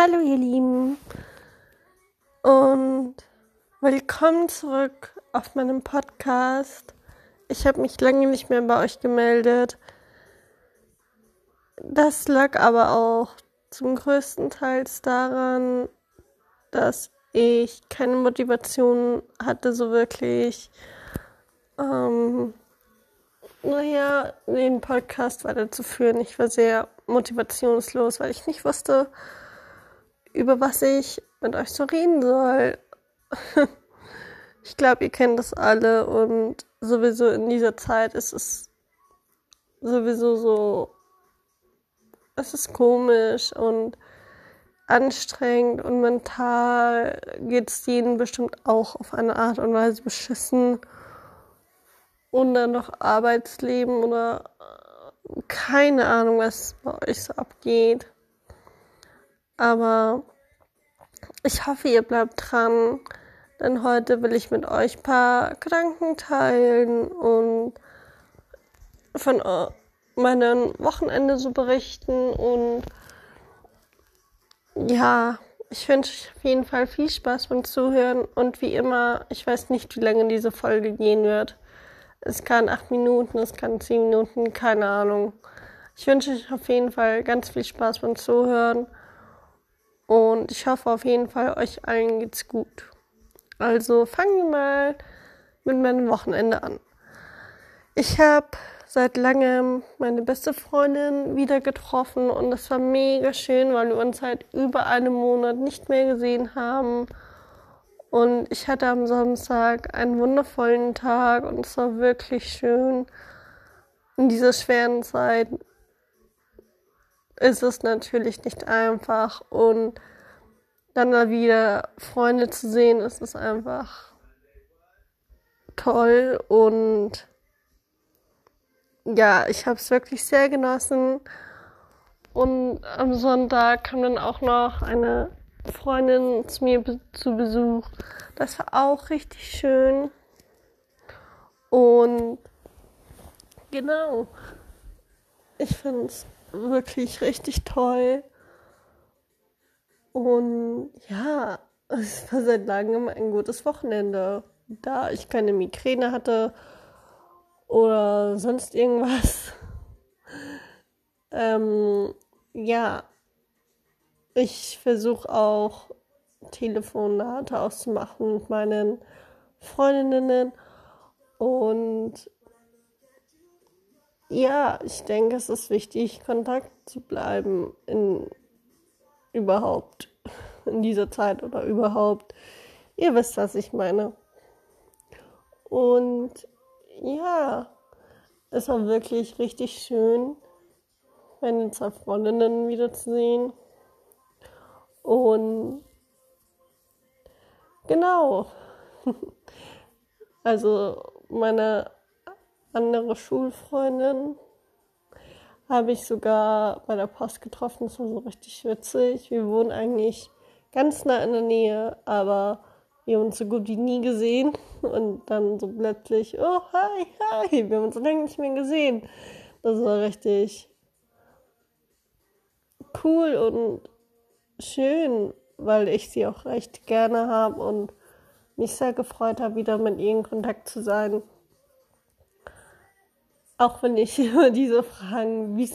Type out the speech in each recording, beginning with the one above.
Hallo ihr Lieben und willkommen zurück auf meinem Podcast. Ich habe mich lange nicht mehr bei euch gemeldet. Das lag aber auch zum größten Teil daran, dass ich keine Motivation hatte, so wirklich, ähm, naja, den Podcast weiterzuführen. Ich war sehr motivationslos, weil ich nicht wusste, über was ich mit euch so reden soll. ich glaube, ihr kennt das alle und sowieso in dieser Zeit ist es sowieso so, es ist komisch und anstrengend und mental geht es ihnen bestimmt auch auf eine Art und Weise beschissen. Und dann noch Arbeitsleben oder keine Ahnung, was bei euch so abgeht. Aber ich hoffe, ihr bleibt dran, denn heute will ich mit euch ein paar Gedanken teilen und von meinem Wochenende so berichten. Und ja, ich wünsche euch auf jeden Fall viel Spaß beim Zuhören. Und wie immer, ich weiß nicht, wie lange diese Folge gehen wird. Es kann acht Minuten, es kann zehn Minuten, keine Ahnung. Ich wünsche euch auf jeden Fall ganz viel Spaß beim Zuhören. Und ich hoffe auf jeden Fall, euch allen geht's gut. Also fangen wir mal mit meinem Wochenende an. Ich habe seit langem meine beste Freundin wieder getroffen und das war mega schön, weil wir uns seit über einem Monat nicht mehr gesehen haben. Und ich hatte am Samstag einen wundervollen Tag und es war wirklich schön. In dieser schweren Zeit ist es natürlich nicht einfach und dann da wieder Freunde zu sehen, ist es einfach toll und ja, ich habe es wirklich sehr genossen. Und am Sonntag kam dann auch noch eine Freundin zu mir be zu Besuch. Das war auch richtig schön. Und genau, ich finde es wirklich richtig toll. Und ja, es war seit langem ein gutes Wochenende. Da ich keine Migräne hatte oder sonst irgendwas. ähm, ja, ich versuche auch Telefonate auszumachen mit meinen Freundinnen und ja, ich denke, es ist wichtig, Kontakt zu bleiben in überhaupt in dieser Zeit oder überhaupt. Ihr wisst, was ich meine. Und ja, es war wirklich richtig schön, meine zwei Freundinnen wiederzusehen. Und genau. Also meine andere Schulfreundin habe ich sogar bei der Post getroffen. Das war so richtig witzig. Wir wohnen eigentlich ganz nah in der Nähe, aber wir haben uns so gut wie nie gesehen. Und dann so plötzlich, oh, hi, hi, wir haben uns so lange nicht mehr gesehen. Das war richtig cool und schön, weil ich sie auch recht gerne habe und mich sehr gefreut habe, wieder mit ihr in Kontakt zu sein. Auch wenn ich immer diese Fragen, wie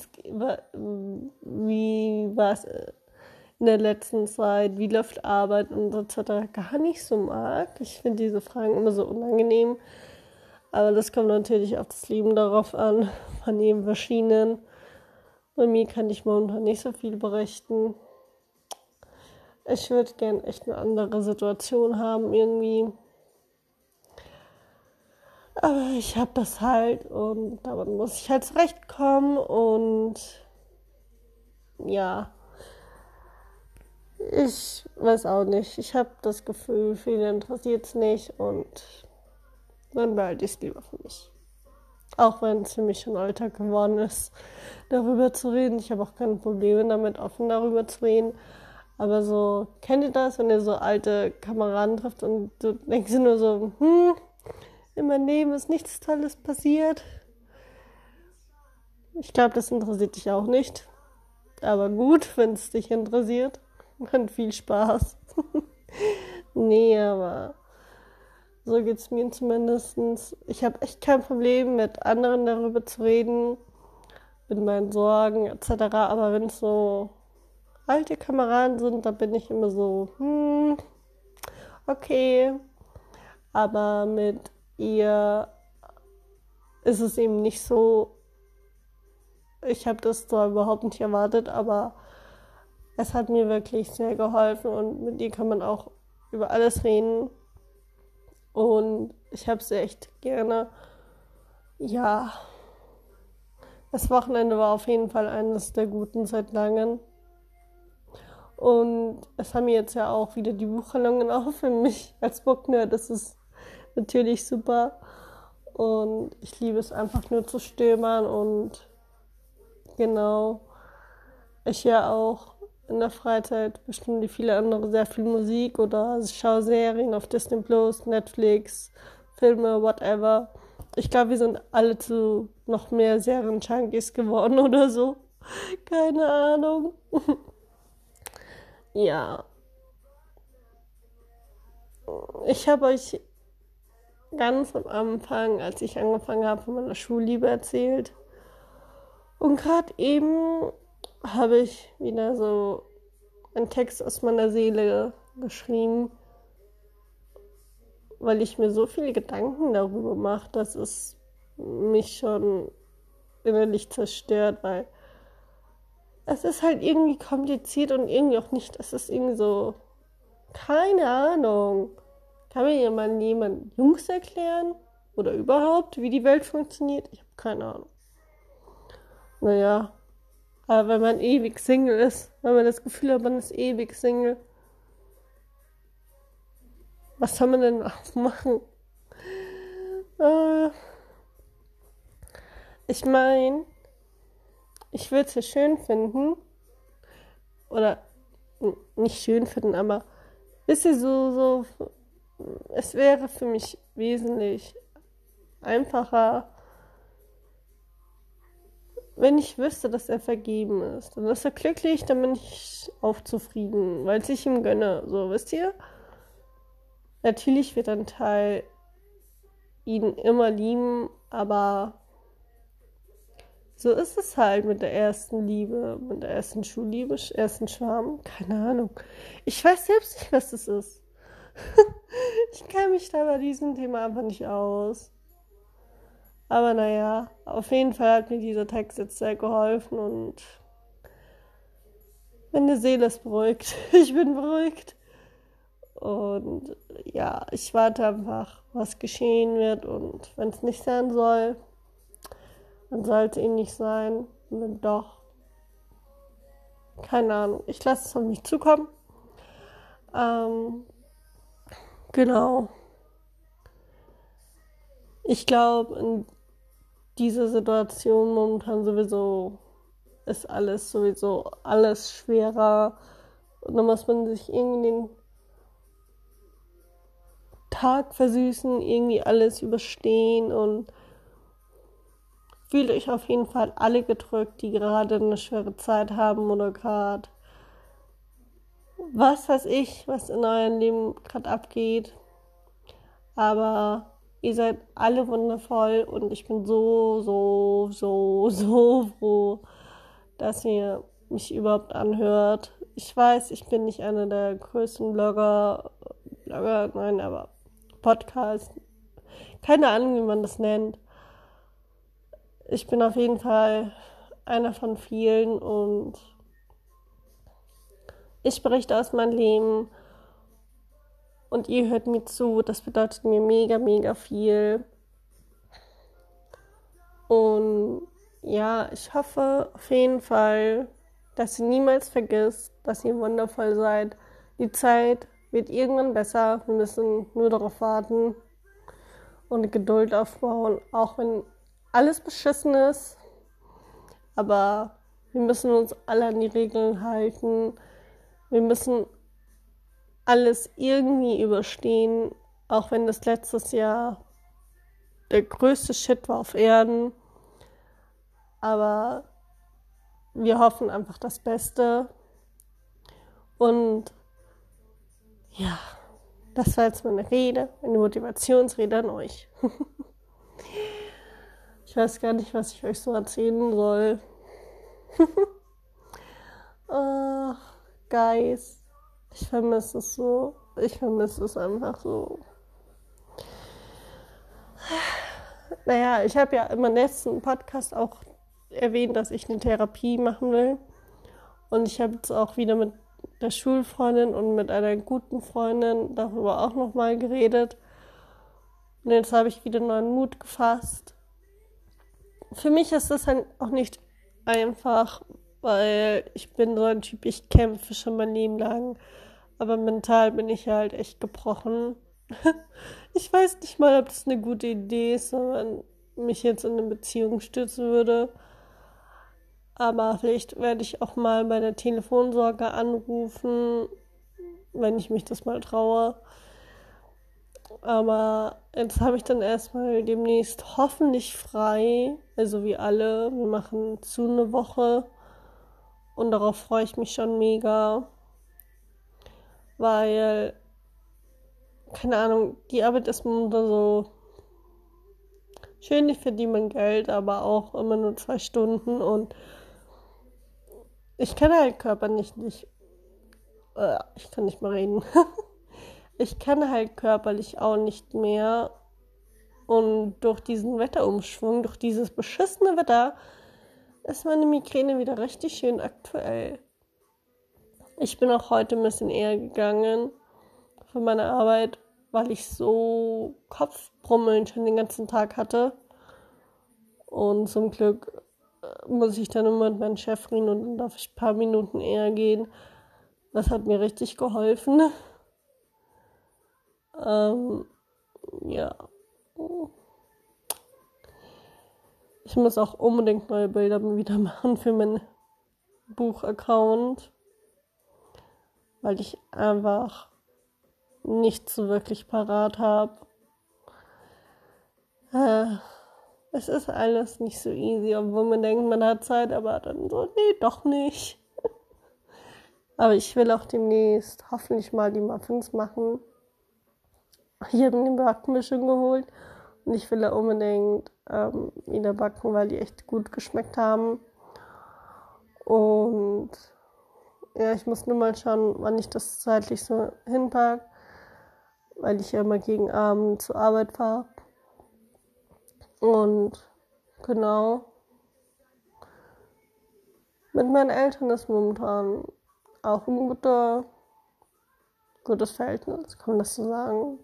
war es äh, in der letzten Zeit, wie läuft Arbeit und etc. gar nicht so mag. Ich finde diese Fragen immer so unangenehm. Aber das kommt natürlich auf das Leben darauf an, von jedem verschiedenen. Bei mir kann ich momentan nicht so viel berichten. Ich würde gern echt eine andere Situation haben irgendwie. Aber ich habe das halt und damit muss ich halt zurechtkommen und ja, ich weiß auch nicht. Ich habe das Gefühl, viele interessiert es nicht und dann behalte ich es lieber für mich. Auch wenn es für mich schon Alltag geworden ist, darüber zu reden. Ich habe auch keine Probleme damit, offen darüber zu reden. Aber so, kennt ihr das, wenn ihr so alte Kameraden trifft und du denkst nur so, hm, in meinem Leben ist nichts Tolles passiert. Ich glaube, das interessiert dich auch nicht. Aber gut, wenn es dich interessiert. und viel Spaß. nee, aber so geht es mir zumindest. Ich habe echt kein Problem mit anderen darüber zu reden, mit meinen Sorgen etc. Aber wenn es so alte Kameraden sind, da bin ich immer so, hm, okay. Aber mit ihr ist es eben nicht so. Ich habe das zwar überhaupt nicht erwartet, aber es hat mir wirklich sehr geholfen und mit ihr kann man auch über alles reden. Und ich habe sie echt gerne. Ja, das Wochenende war auf jeden Fall eines der guten seit langem. Und es haben jetzt ja auch wieder die Buchhandlungen auf für mich als Booknerd. Das ist natürlich super. Und ich liebe es einfach nur zu stöbern und genau. Ich ja auch in der Freizeit bestimmt wie viele andere sehr viel Musik oder schaue Serien auf Disney Plus, Netflix, Filme, whatever. Ich glaube, wir sind alle zu noch mehr Serien-Junkies geworden oder so. Keine Ahnung. ja. Ich habe euch ganz am Anfang, als ich angefangen habe, von meiner Schulliebe erzählt. Und gerade eben habe ich wieder so einen Text aus meiner Seele geschrieben, weil ich mir so viele Gedanken darüber mache, dass es mich schon innerlich zerstört, weil es ist halt irgendwie kompliziert und irgendwie auch nicht. Es ist irgendwie so, keine Ahnung. Kann mir jemand jemand Jungs erklären? Oder überhaupt, wie die Welt funktioniert? Ich habe keine Ahnung. Naja, aber wenn man ewig Single ist, wenn man das Gefühl hat, man ist ewig Single, was soll man denn auch machen? Äh, ich meine, ich würde es ja schön finden, oder nicht schön finden, aber wisst ihr, so, so, es wäre für mich wesentlich einfacher, wenn ich wüsste, dass er vergeben ist, dann ist er glücklich, dann bin ich auch zufrieden, weil ich ihm gönne. So, wisst ihr? Natürlich wird ein Teil ihn immer lieben, aber so ist es halt mit der ersten Liebe, mit der ersten Schulliebe, ersten Schwarm. Keine Ahnung. Ich weiß selbst nicht, was das ist. Ich kenne mich da bei diesem Thema einfach nicht aus. Aber naja, auf jeden Fall hat mir dieser Text jetzt sehr geholfen und meine Seele ist beruhigt. Ich bin beruhigt. Und ja, ich warte einfach, was geschehen wird. Und wenn es nicht sein soll, dann sollte ihn nicht sein. Und wenn doch, keine Ahnung. Ich lasse es auf mich zukommen. Ähm, genau. Ich glaube, in dieser Situation momentan sowieso ist alles sowieso alles schwerer. Und dann muss man sich irgendwie den Tag versüßen, irgendwie alles überstehen und fühlt euch auf jeden Fall alle gedrückt, die gerade eine schwere Zeit haben oder gerade was weiß ich, was in eurem Leben gerade abgeht. Aber Ihr seid alle wundervoll und ich bin so, so, so, so froh, dass ihr mich überhaupt anhört. Ich weiß, ich bin nicht einer der größten Blogger, Blogger, nein, aber Podcast. Keine Ahnung, wie man das nennt. Ich bin auf jeden Fall einer von vielen und ich berichte aus meinem Leben und ihr hört mir zu. Das bedeutet mir mega, mega viel. Und ja, ich hoffe auf jeden Fall, dass ihr niemals vergisst, dass ihr wundervoll seid. Die Zeit wird irgendwann besser. Wir müssen nur darauf warten und Geduld aufbauen, auch wenn alles beschissen ist. Aber wir müssen uns alle an die Regeln halten. Wir müssen alles irgendwie überstehen, auch wenn das letztes Jahr der größte Shit war auf Erden. Aber wir hoffen einfach das Beste. Und ja, das war jetzt meine Rede, meine Motivationsrede an euch. ich weiß gar nicht, was ich euch so erzählen soll. Ach, Guys, ich vermisse es so. Ich vermisse es einfach so. Naja, ich habe ja im letzten Podcast auch erwähnt, dass ich eine Therapie machen will. Und ich habe jetzt auch wieder mit der Schulfreundin und mit einer guten Freundin darüber auch nochmal geredet. Und jetzt habe ich wieder neuen Mut gefasst. Für mich ist das halt auch nicht einfach, weil ich bin so ein Typ, ich kämpfe schon mein Leben lang. Aber mental bin ich halt echt gebrochen. ich weiß nicht mal, ob das eine gute Idee ist, wenn man mich jetzt in eine Beziehung stürzen würde. Aber vielleicht werde ich auch mal bei der Telefonsorge anrufen, wenn ich mich das mal traue. Aber jetzt habe ich dann erstmal demnächst hoffentlich frei, also wie alle. Wir machen zu eine Woche und darauf freue ich mich schon mega, weil, keine Ahnung, die Arbeit ist momentan so schön, ich verdiene Geld, aber auch immer nur zwei Stunden und ich kann halt körperlich nicht. Äh, ich kann nicht mehr reden. ich kann halt körperlich auch nicht mehr. Und durch diesen Wetterumschwung, durch dieses beschissene Wetter, ist meine Migräne wieder richtig schön aktuell. Ich bin auch heute ein bisschen eher gegangen von meiner Arbeit, weil ich so Kopfbrummeln schon den ganzen Tag hatte. Und zum Glück muss ich dann immer mit meinem Chef reden und dann darf ich ein paar Minuten eher gehen. Das hat mir richtig geholfen. Ähm, ja. Ich muss auch unbedingt neue Bilder wieder machen für meinen Buchaccount, weil ich einfach nicht so wirklich parat habe. Äh, es ist alles nicht so easy, obwohl man denkt, man hat Zeit, aber dann so, nee, doch nicht. aber ich will auch demnächst hoffentlich mal die Muffins machen. Ich habe mir die Backmischung geholt und ich will da unbedingt ähm, wieder backen, weil die echt gut geschmeckt haben. Und ja, ich muss nur mal schauen, wann ich das zeitlich so hinpacke, weil ich ja immer gegen Abend zur Arbeit fahre. Und genau. Mit meinen Eltern ist momentan auch ein guter, gutes Verhältnis, kann man das so sagen.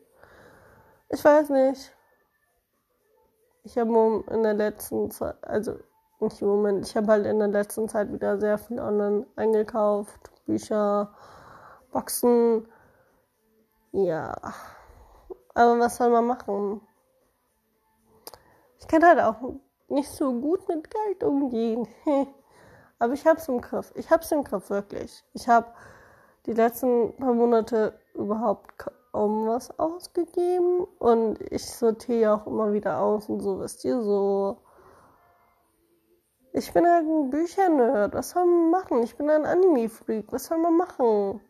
Ich weiß nicht. Ich habe in der letzten Zeit, also nicht im Moment, ich habe halt in der letzten Zeit wieder sehr viel online eingekauft. Bücher, Boxen. Ja. Aber was soll man machen? Ich kann halt auch nicht so gut mit Geld umgehen. Aber ich hab's im Griff. Ich hab's im Griff, wirklich. Ich habe die letzten paar Monate überhaupt kaum was ausgegeben und ich sortiere auch immer wieder aus und so, wisst ihr, so. Ich bin halt ein Büchernerd. Was soll man machen? Ich bin ein Anime-Freak. Was soll man machen?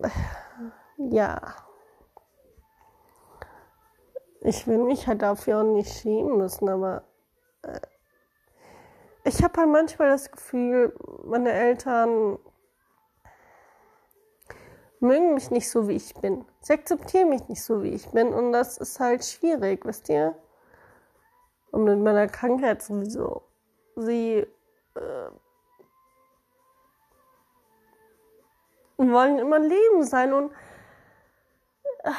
Ja ich will mich halt dafür auch nicht schämen müssen, aber äh, ich habe halt manchmal das Gefühl, meine Eltern mögen mich nicht so, wie ich bin. Sie akzeptieren mich nicht so, wie ich bin und das ist halt schwierig, wisst ihr? Und mit meiner Krankheit sowieso. Sie äh, wollen immer Leben sein und äh,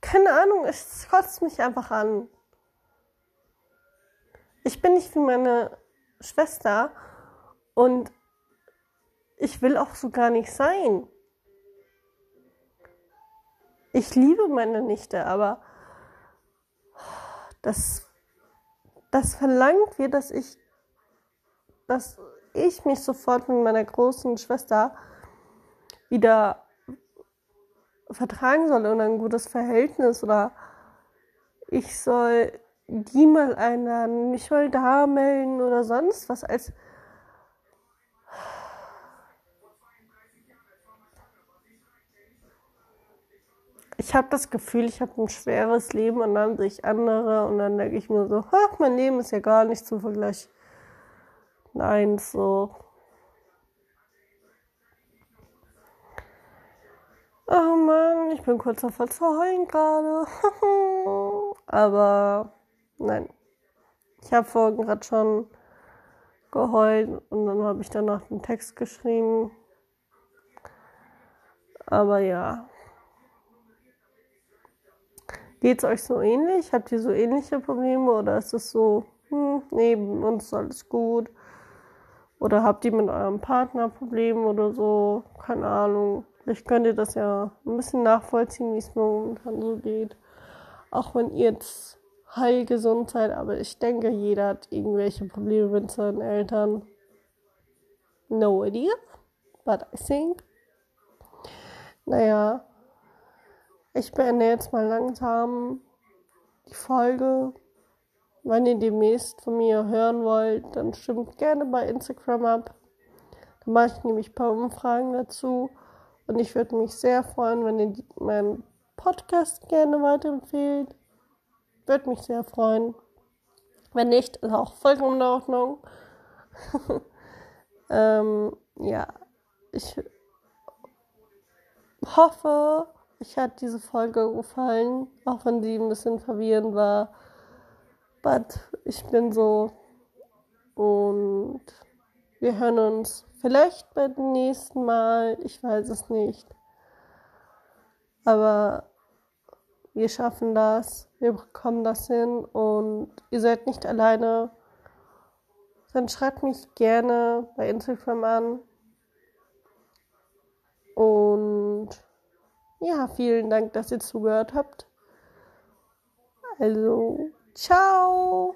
keine Ahnung, es kotzt mich einfach an. Ich bin nicht wie meine Schwester und ich will auch so gar nicht sein. Ich liebe meine Nichte, aber das, das verlangt wir, dass ich, dass ich mich sofort mit meiner großen Schwester wieder vertragen soll und ein gutes Verhältnis oder ich soll die mal einladen, mich mal da melden oder sonst was als ich habe das Gefühl, ich habe ein schweres Leben und dann sehe ich andere und dann denke ich mir so, ach, mein Leben ist ja gar nicht zum Vergleich. Nein, so. Oh Mann, ich bin kurz davor zu heulen gerade. Aber nein. Ich habe vorhin gerade schon geheult und dann habe ich danach den Text geschrieben. Aber ja. Geht's euch so ähnlich? Habt ihr so ähnliche Probleme oder ist es so, hm, neben uns ist alles gut? Oder habt ihr mit eurem Partner Probleme oder so? Keine Ahnung. Vielleicht könnt ihr das ja ein bisschen nachvollziehen, wie es momentan so geht. Auch wenn ihr jetzt heilgesund seid, aber ich denke, jeder hat irgendwelche Probleme mit seinen Eltern. No idea, but I think. Naja, ich beende jetzt mal langsam die Folge. Wenn ihr demnächst von mir hören wollt, dann stimmt gerne bei Instagram ab. Da mache ich nämlich ein paar Umfragen dazu. Und ich würde mich sehr freuen, wenn ihr meinen Podcast gerne weiterempfehlt. Würde mich sehr freuen. Wenn nicht, ist auch vollkommen in Ordnung. ähm, ja, ich hoffe, euch hat diese Folge gefallen, auch wenn sie ein bisschen verwirrend war. But ich bin so und wir hören uns vielleicht beim nächsten Mal. Ich weiß es nicht. Aber wir schaffen das. Wir bekommen das hin und ihr seid nicht alleine. Dann schreibt mich gerne bei Instagram an. Ja, vielen Dank, dass ihr zugehört habt. Also, ciao!